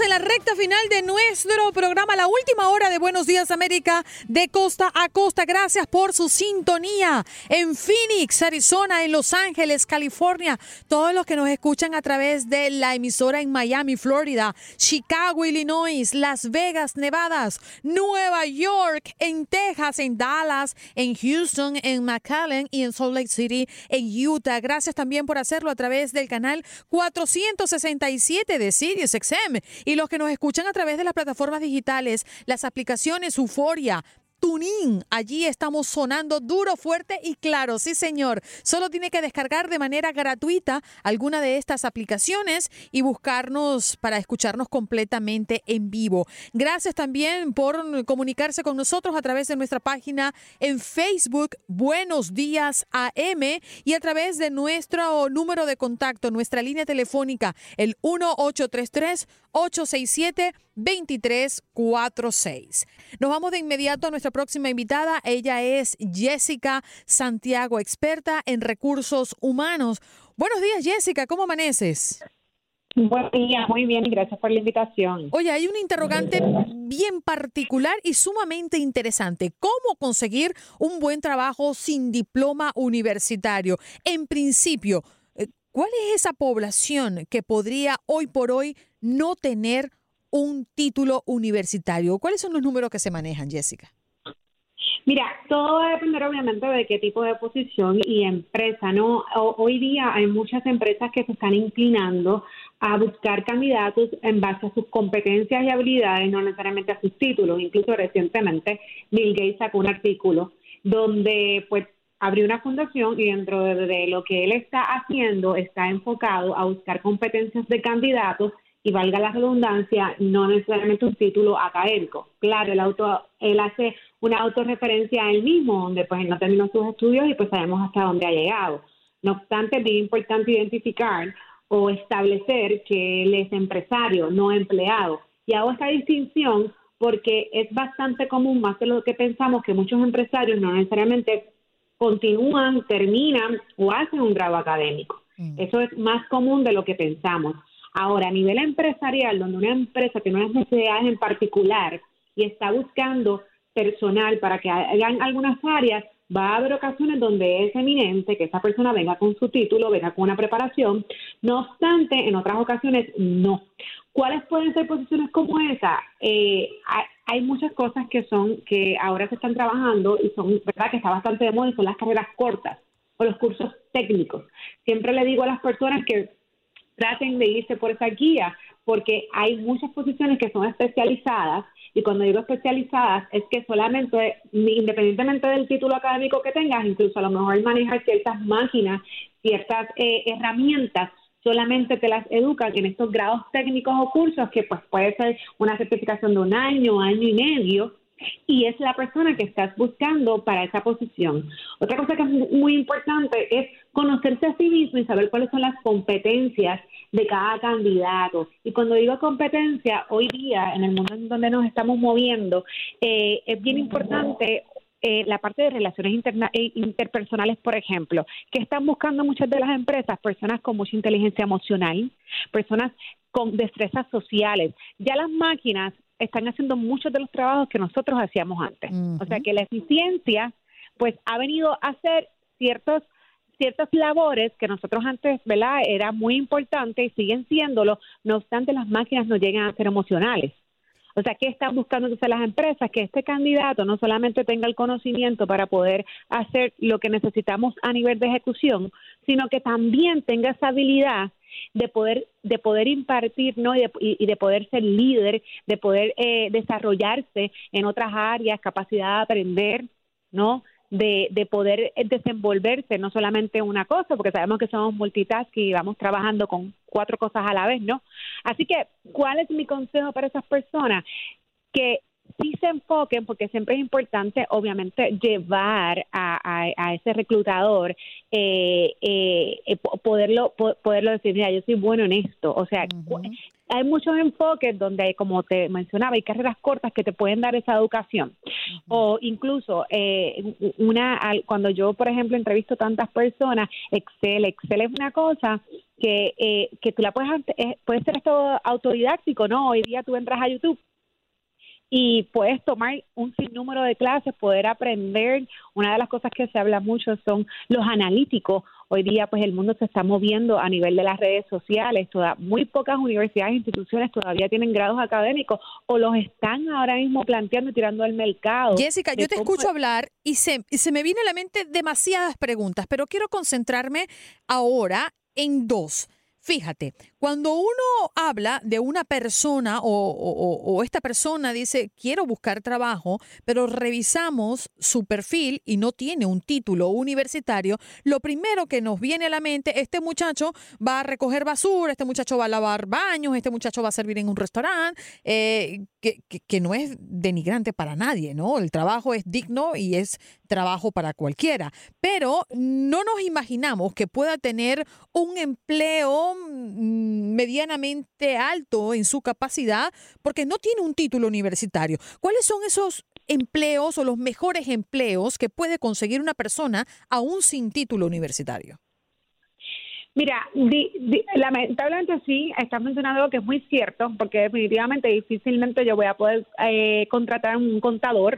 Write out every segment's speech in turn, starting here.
En la recta final de nuestro programa, la última hora de Buenos Días América, de costa a costa. Gracias por su sintonía en Phoenix, Arizona, en Los Ángeles, California. Todos los que nos escuchan a través de la emisora en Miami, Florida, Chicago, Illinois, Las Vegas, Nevada, Nueva York, en Texas, en Dallas, en Houston, en McAllen y en Salt Lake City, en Utah. Gracias también por hacerlo a través del canal 467 de Sirius XM y los que nos escuchan a través de las plataformas digitales, las aplicaciones Euforia, Tunin. Allí estamos sonando duro, fuerte y claro. Sí, señor. Solo tiene que descargar de manera gratuita alguna de estas aplicaciones y buscarnos para escucharnos completamente en vivo. Gracias también por comunicarse con nosotros a través de nuestra página en Facebook, Buenos Días AM, y a través de nuestro número de contacto, nuestra línea telefónica, el 1833 867 2346. Nos vamos de inmediato a nuestra próxima invitada. Ella es Jessica Santiago, experta en recursos humanos. Buenos días, Jessica. ¿Cómo amaneces? Buen día, muy bien, y gracias por la invitación. Oye, hay un interrogante bien particular y sumamente interesante. ¿Cómo conseguir un buen trabajo sin diploma universitario? En principio, eh, ¿cuál es esa población que podría hoy por hoy no tener un título universitario? ¿Cuáles son los números que se manejan, Jessica? Mira, todo va a depender obviamente de qué tipo de posición y empresa, ¿no? Hoy día hay muchas empresas que se están inclinando a buscar candidatos en base a sus competencias y habilidades, no necesariamente a sus títulos. Incluso recientemente Bill Gates sacó un artículo donde pues abrió una fundación y dentro de, de lo que él está haciendo está enfocado a buscar competencias de candidatos y valga la redundancia, no necesariamente un título académico. Claro, el auto, él hace una autorreferencia a él mismo, donde pues él no terminó sus estudios y pues sabemos hasta dónde ha llegado. No obstante, es bien importante identificar o establecer que él es empresario, no empleado. Y hago esta distinción porque es bastante común, más de lo que pensamos, que muchos empresarios no necesariamente continúan, terminan o hacen un grado académico. Eso es más común de lo que pensamos. Ahora, a nivel empresarial, donde una empresa tiene unas necesidades en particular y está buscando personal para que hagan algunas áreas, va a haber ocasiones donde es eminente que esa persona venga con su título, venga con una preparación. No obstante, en otras ocasiones no. ¿Cuáles pueden ser posiciones como esa? Eh, hay, muchas cosas que son que ahora se están trabajando y son verdad que está bastante de moda son las carreras cortas o los cursos técnicos. Siempre le digo a las personas que traten de irse por esa guía porque hay muchas posiciones que son especializadas y cuando digo especializadas es que solamente, independientemente del título académico que tengas, incluso a lo mejor manejar ciertas máquinas, ciertas eh, herramientas, solamente te las educan en estos grados técnicos o cursos que pues puede ser una certificación de un año, año y medio, y es la persona que estás buscando para esa posición. Otra cosa que es muy importante es conocerse a sí mismo y saber cuáles son las competencias de cada candidato. Y cuando digo competencia, hoy día, en el mundo en donde nos estamos moviendo, eh, es bien importante eh, la parte de relaciones interna eh, interpersonales, por ejemplo, que están buscando muchas de las empresas, personas con mucha inteligencia emocional, personas con destrezas sociales. Ya las máquinas están haciendo muchos de los trabajos que nosotros hacíamos antes. O sea que la eficiencia, pues, ha venido a hacer ciertos ciertas labores que nosotros antes, ¿verdad? Era muy importante y siguen siéndolo, no obstante las máquinas no llegan a ser emocionales. O sea, ¿qué están buscando entonces las empresas? Que este candidato no solamente tenga el conocimiento para poder hacer lo que necesitamos a nivel de ejecución, sino que también tenga esa habilidad de poder de poder impartir no y de, y de poder ser líder de poder eh, desarrollarse en otras áreas capacidad de aprender no de, de poder desenvolverse no solamente una cosa porque sabemos que somos multitasking y vamos trabajando con cuatro cosas a la vez no así que cuál es mi consejo para esas personas que sí se enfoquen, porque siempre es importante, obviamente, llevar a, a, ese reclutador, eh, eh, eh poderlo, poderlo decir, mira, yo soy bueno en esto. O sea, hay muchos enfoques donde, como te mencionaba, hay carreras cortas que te pueden dar esa educación. O incluso, eh, una cuando yo, por ejemplo, entrevisto tantas personas, Excel, Excel es una cosa que, eh, que tú la puedes, puede ser esto autodidáctico, ¿no? Hoy día tú entras a YouTube y puedes tomar un sinnúmero de clases, poder aprender. Una de las cosas que se habla mucho son los analíticos. Hoy día, pues el mundo se está moviendo a nivel de las redes sociales. Toda, muy pocas universidades e instituciones todavía tienen grados académicos o los están ahora mismo planteando y tirando al mercado. Jessica, yo te escucho hablar y se, y se me viene a la mente demasiadas preguntas, pero quiero concentrarme ahora en dos. Fíjate, cuando uno habla de una persona o, esta persona dice quiero buscar trabajo, pero revisamos su perfil y no tiene un título universitario, lo primero que nos viene a la mente, este muchacho va a recoger basura, este muchacho va a lavar baños, este muchacho va a servir en un restaurante, eh, que, no es denigrante para nadie, ¿no? El trabajo es digno y es trabajo para cualquiera, pero no nos imaginamos que pueda tener un empleo mm, medianamente alto en su capacidad porque no tiene un título universitario. ¿Cuáles son esos empleos o los mejores empleos que puede conseguir una persona aún sin título universitario? Mira, lamentablemente sí, estás mencionando algo que es muy cierto, porque definitivamente difícilmente yo voy a poder eh, contratar un contador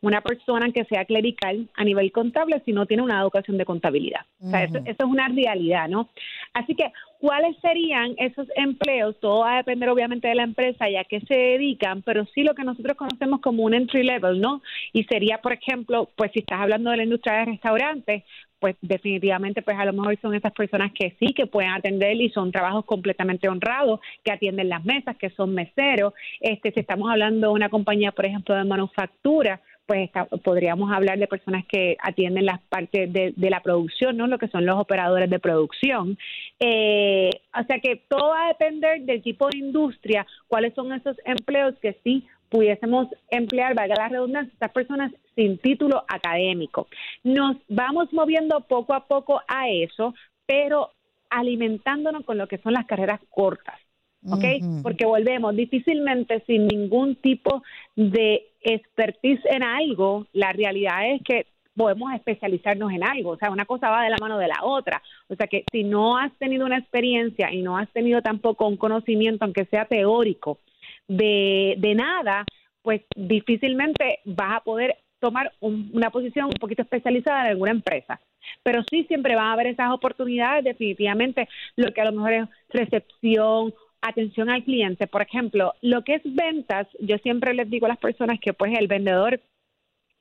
una persona que sea clerical a nivel contable si no tiene una educación de contabilidad. O sea, eso, es una realidad, ¿no? Así que, ¿cuáles serían esos empleos? Todo va a depender obviamente de la empresa y a qué se dedican, pero sí lo que nosotros conocemos como un entry level, ¿no? Y sería, por ejemplo, pues si estás hablando de la industria de restaurantes, pues definitivamente pues a lo mejor son esas personas que sí que pueden atender y son trabajos completamente honrados, que atienden las mesas, que son meseros. Este, si estamos hablando de una compañía, por ejemplo, de manufactura, pues podríamos hablar de personas que atienden las partes de, la producción, ¿no? Lo que son los operadores de producción. Eh, o sea que todo va a depender del tipo de industria, cuáles son esos empleos que sí pudiésemos emplear, valga la redundancia, estas personas sin título académico. Nos vamos moviendo poco a poco a eso, pero alimentándonos con lo que son las carreras cortas. ¿Ok? Porque volvemos, difícilmente sin ningún tipo de expertise en algo, la realidad es que podemos especializarnos en algo, o sea, una cosa va de la mano de la otra, o sea que si no has tenido una experiencia y no has tenido tampoco un conocimiento, aunque sea teórico, de, de nada, pues difícilmente vas a poder tomar un- una posición un poquito especializada en alguna empresa. Pero sí siempre van a haber esas oportunidades, definitivamente, lo que a lo mejor es recepción, atención al cliente. Por ejemplo, lo que es ventas, yo siempre les digo a las personas que pues el vendedor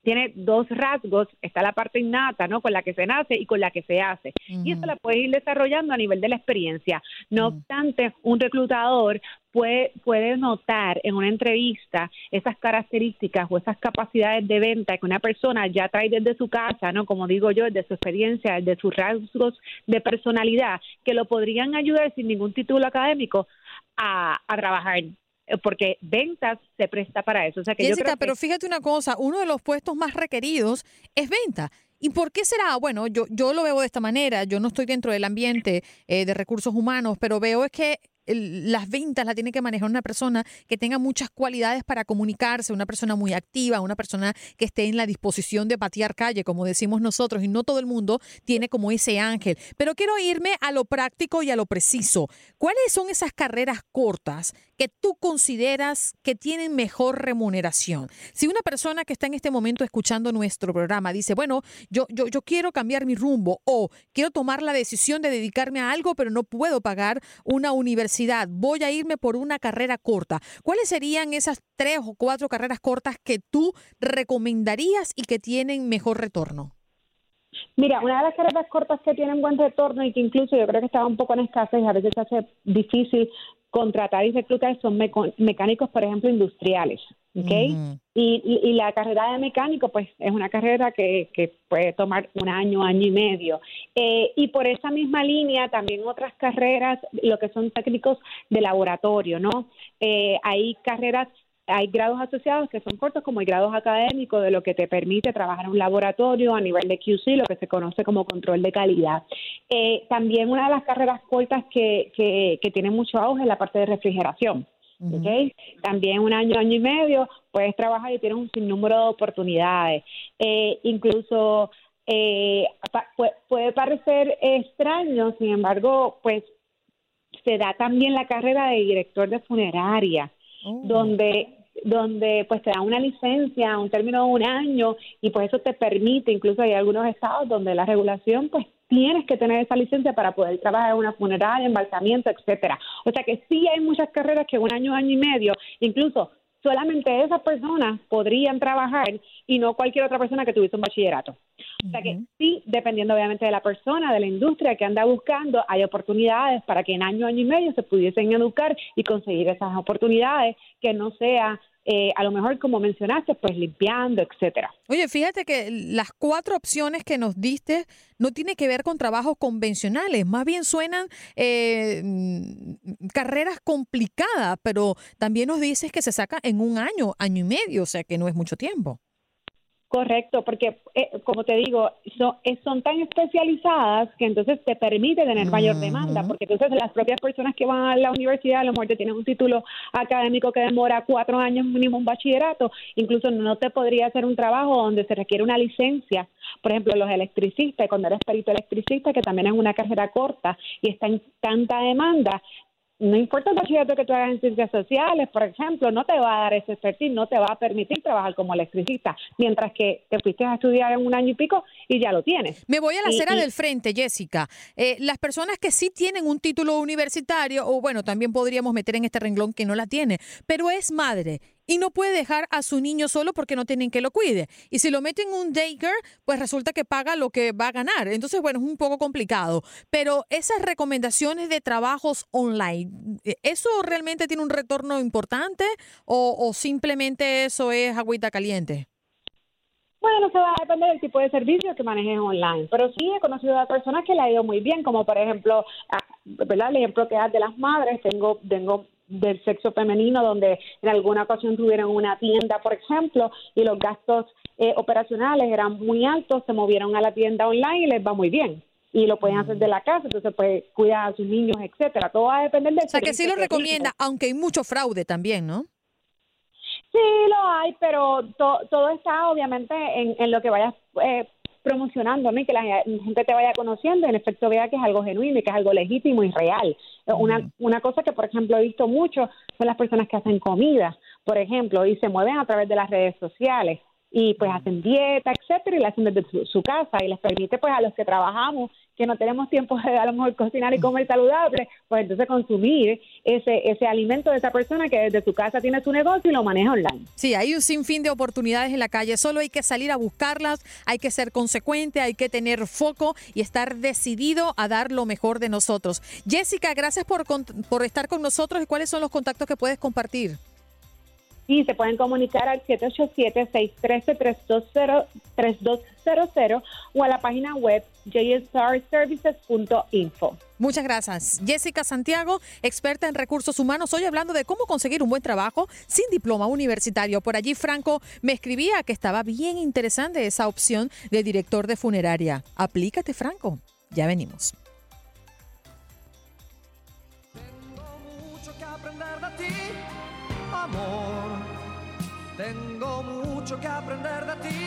tiene dos rasgos, está la parte innata, ¿no? Con la que se nace y con la que se hace. Y eso la puedes ir desarrollando a nivel de la experiencia. No obstante, un reclutador puede, puede notar en una entrevista esas características o esas capacidades de venta que una persona ya trae desde su casa, ¿no? Como digo yo, desde su experiencia, desde sus rasgos de personalidad, que lo podrían ayudar sin ningún título académico a, a trabajar eh, porque ventas se presta para eso. O sea que yo Jessica, que- pero fíjate una cosa, uno de los puestos más requeridos es venta. ¿Y por qué será? Bueno, yo, yo lo veo de esta manera, yo no estoy dentro del ambiente eh, de recursos humanos, pero veo es que las ventas la tiene que manejar una persona que tenga muchas cualidades para comunicarse, una persona muy activa, una persona que esté en la disposición de patear calle, como decimos nosotros, y no todo el mundo tiene como ese ángel. Pero quiero irme a lo práctico y a lo preciso. ¿Cuáles son esas carreras cortas que tú consideras que tienen mejor remuneración? Si una persona que está en este momento escuchando nuestro programa dice, bueno, yo, yo, yo quiero cambiar mi rumbo o quiero tomar la decisión de dedicarme a algo, pero no puedo pagar una universidad, voy a irme por una carrera corta. ¿Cuáles serían esas tres o cuatro carreras cortas que tú recomendarías y que tienen mejor retorno? Mira, una de las carreras cortas que tienen buen retorno y que incluso yo creo que estaba un poco en escasez y a veces se hace difícil contratar y reclutar son mecánicos, por ejemplo, industriales. y- y la carrera de mecánico, pues es una carrera que, que puede tomar un año, año y medio. Eh, y por esa misma línea, también otras carreras, lo que son técnicos de laboratorio, ¿no? Eh, hay carreras hay grados asociados que son cortos como hay grados académicos de lo que te permite trabajar en un laboratorio a nivel de QC, lo que se conoce como control de calidad. Eh, también una de las carreras cortas que, que, que tiene mucho auge es la parte de refrigeración. También un año, año y medio puedes trabajar y tienes un sinnúmero de oportunidades. Eh, incluso eh, pa- pu- puede parecer extraño, sin embargo, pues se da también la carrera de director de funeraria, donde donde pues te da una licencia, un término de un año y pues eso te permite, incluso hay algunos estados donde la regulación pues tienes que tener esa licencia para poder trabajar en una funeraria, embalsamiento, etcétera. O sea que sí hay muchas carreras que un año, año y medio, incluso solamente esas personas podrían trabajar y no cualquier otra persona que tuviese un bachillerato. O sea que sí, dependiendo obviamente de la persona, de la industria que anda buscando, hay oportunidades para que en año, año y medio se pudiesen educar y conseguir esas oportunidades que no sea eh, a lo mejor como mencionaste, pues limpiando, etcétera. Oye, fíjate que las cuatro opciones que nos diste no tiene que ver con trabajos convencionales, más bien suenan eh, mm, carreras complicadas, pero también nos dices que se saca en un año, año y medio, o sea que no es mucho tiempo. Correcto, porque eh, como te digo, son, eh, son tan especializadas que entonces te permite tener mayor demanda, porque entonces las propias personas que van a la universidad a lo mejor te tienen un título académico que demora cuatro años mínimo un bachillerato, incluso no te podría hacer un trabajo donde se requiere una licencia, por ejemplo los electricistas, cuando eres perito electricista, que también es una carrera corta y está en tanta demanda, no importa el bachillerato que tú hagas en ciencias sociales, por ejemplo, no te va a dar ese expertise, no te va a permitir trabajar como electricista, mientras que te fuiste a estudiar en un año y pico y ya lo tienes. Me voy a la acera del frente, Jessica. Eh, las personas que sí tienen un título universitario, o bueno, también podríamos meter en este renglón que no la tiene, pero es madre y no puede dejar a su niño solo porque no tienen que lo cuide. Y si lo meten en un daycare, pues resulta que paga lo que va a ganar. Entonces, bueno, es un poco complicado. Pero esas recomendaciones de trabajos online, ¿eso realmente tiene un retorno importante o, simplemente eso es agüita caliente? Bueno, eso va a depender del tipo de servicio que manejes online, pero sí he conocido a personas que le ha ido muy bien, como por ejemplo, ah, ¿verdad? El ejemplo que das de las madres, tengo, tengo del sexo femenino donde en alguna ocasión tuvieron una tienda, por ejemplo, y los gastos eh, operacionales eran muy altos, se movieron a la tienda online y les va muy bien. Y lo pueden hacer de la casa, entonces pues cuidar a sus niños, etcétera. Todo va a depender del O sea, que sí lo recomienda, aunque hay mucho fraude también, ¿no? Sí, lo hay, pero to- todo está obviamente en, en lo que vayas eh, Y que la gente te vaya conociendo y en efecto vea que es algo genuino y que es algo legítimo y real. Una, una cosa que, por ejemplo, he visto mucho son las personas que hacen comida, por ejemplo, y se mueven a través de las redes sociales. y pues hacen dieta, etcétera, y la hacen desde su, su casa y les permite pues a los que trabajamos que no tenemos tiempo de a lo mejor cocinar y comer saludable, pues entonces consumir ese, ese alimento de esa persona que desde su casa tiene su negocio y lo maneja online. Sí, hay un sinfín de oportunidades en la calle, solo hay que salir a buscarlas, hay que ser consecuente, hay que tener foco y estar decidido a dar lo mejor de nosotros. Jessica, gracias por, por estar con nosotros y cuáles son los contactos que puedes compartir. Y se pueden comunicar al 787-613-3200 o a la página web jstarservices.info. Muchas gracias. Jessica Santiago, experta en recursos humanos, hoy hablando de cómo conseguir un buen trabajo sin diploma universitario. Por allí Franco me escribía que estaba bien interesante esa opción de director de funeraria. Aplícate, Franco. Ya venimos. mucho que aprender de ti, amor. Mucho que aprender de ti.